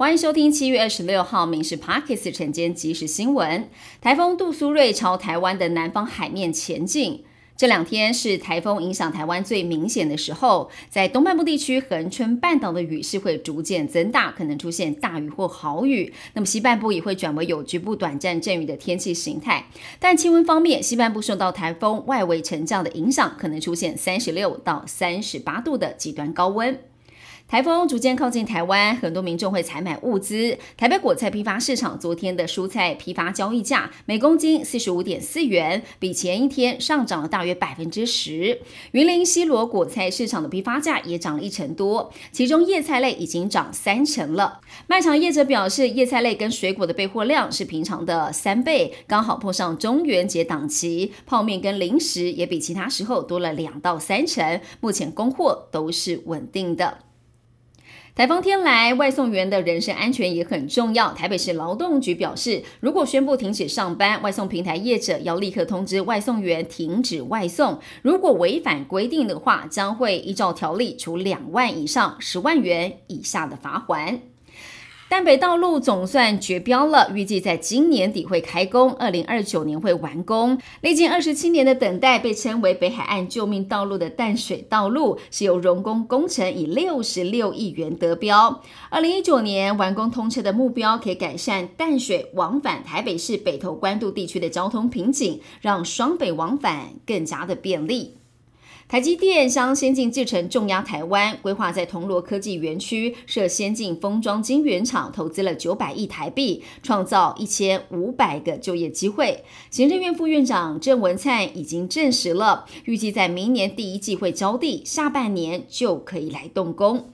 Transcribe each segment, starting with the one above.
欢迎收听七月二十六号《民事 Parkes》晨间即时新闻。台风杜苏芮朝台湾的南方海面前进，这两天是台风影响台湾最明显的时候。在东半部地区，恒春半岛的雨势会逐渐增大，可能出现大雨或豪雨。那么西半部也会转为有局部短暂阵雨的天气形态。但气温方面，西半部受到台风外围沉降的影响，可能出现三十六到三十八度的极端高温。台风逐渐靠近台湾，很多民众会采买物资。台北果菜批发市场昨天的蔬菜批发交易价每公斤四十五点四元，比前一天上涨了大约百分之十。云林西罗果菜市场的批发价也涨了一成多，其中叶菜类已经涨三成了。卖场业者表示，叶菜类跟水果的备货量是平常的三倍，刚好碰上中元节档期，泡面跟零食也比其他时候多了两到三成。目前供货都是稳定的。台风天来，外送员的人身安全也很重要。台北市劳动局表示，如果宣布停止上班，外送平台业者要立刻通知外送员停止外送。如果违反规定的话，将会依照条例处两万以上十万元以下的罚款。淡北道路总算绝标了，预计在今年底会开工，二零二九年会完工。历经二十七年的等待，被称为北海岸救命道路的淡水道路，是由荣工工程以六十六亿元得标。二零一九年完工通车的目标，可以改善淡水往返台北市北投关渡地区的交通瓶颈，让双北往返更加的便利。台积电将先进制程重压台湾，规划在铜锣科技园区设先进封装晶圆厂，投资了九百亿台币，创造一千五百个就业机会。行政院副院长郑文灿已经证实了，预计在明年第一季会交地，下半年就可以来动工。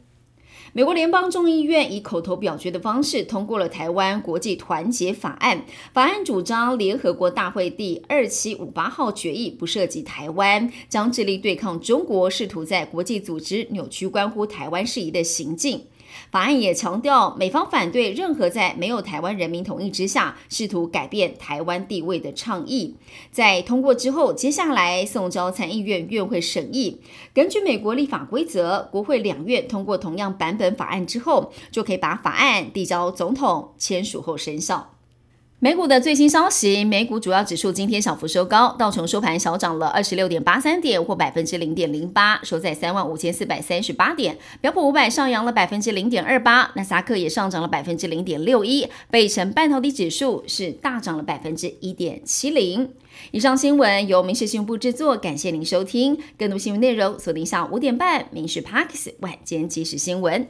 美国联邦众议院以口头表决的方式通过了《台湾国际团结法案》。法案主张联合国大会第二七五八号决议不涉及台湾，将致力对抗中国试图在国际组织扭曲关乎台湾事宜的行径。法案也强调，美方反对任何在没有台湾人民同意之下试图改变台湾地位的倡议。在通过之后，接下来送交参议院院会审议。根据美国立法规则，国会两院通过同样版本法案之后，就可以把法案递交总统签署后生效。美股的最新消息，美股主要指数今天小幅收高，道琼收盘小涨了二十六点八三点，或百分之零点零八，收在三万五千四百三十八点。标普五百上扬了百分之零点二八，纳斯达克也上涨了百分之零点六一，贝城半导体指数是大涨了百分之一点七零。以上新闻由民事新闻部制作，感谢您收听。更多新闻内容锁定下午五点半，民事 Parks 晚间即时新闻。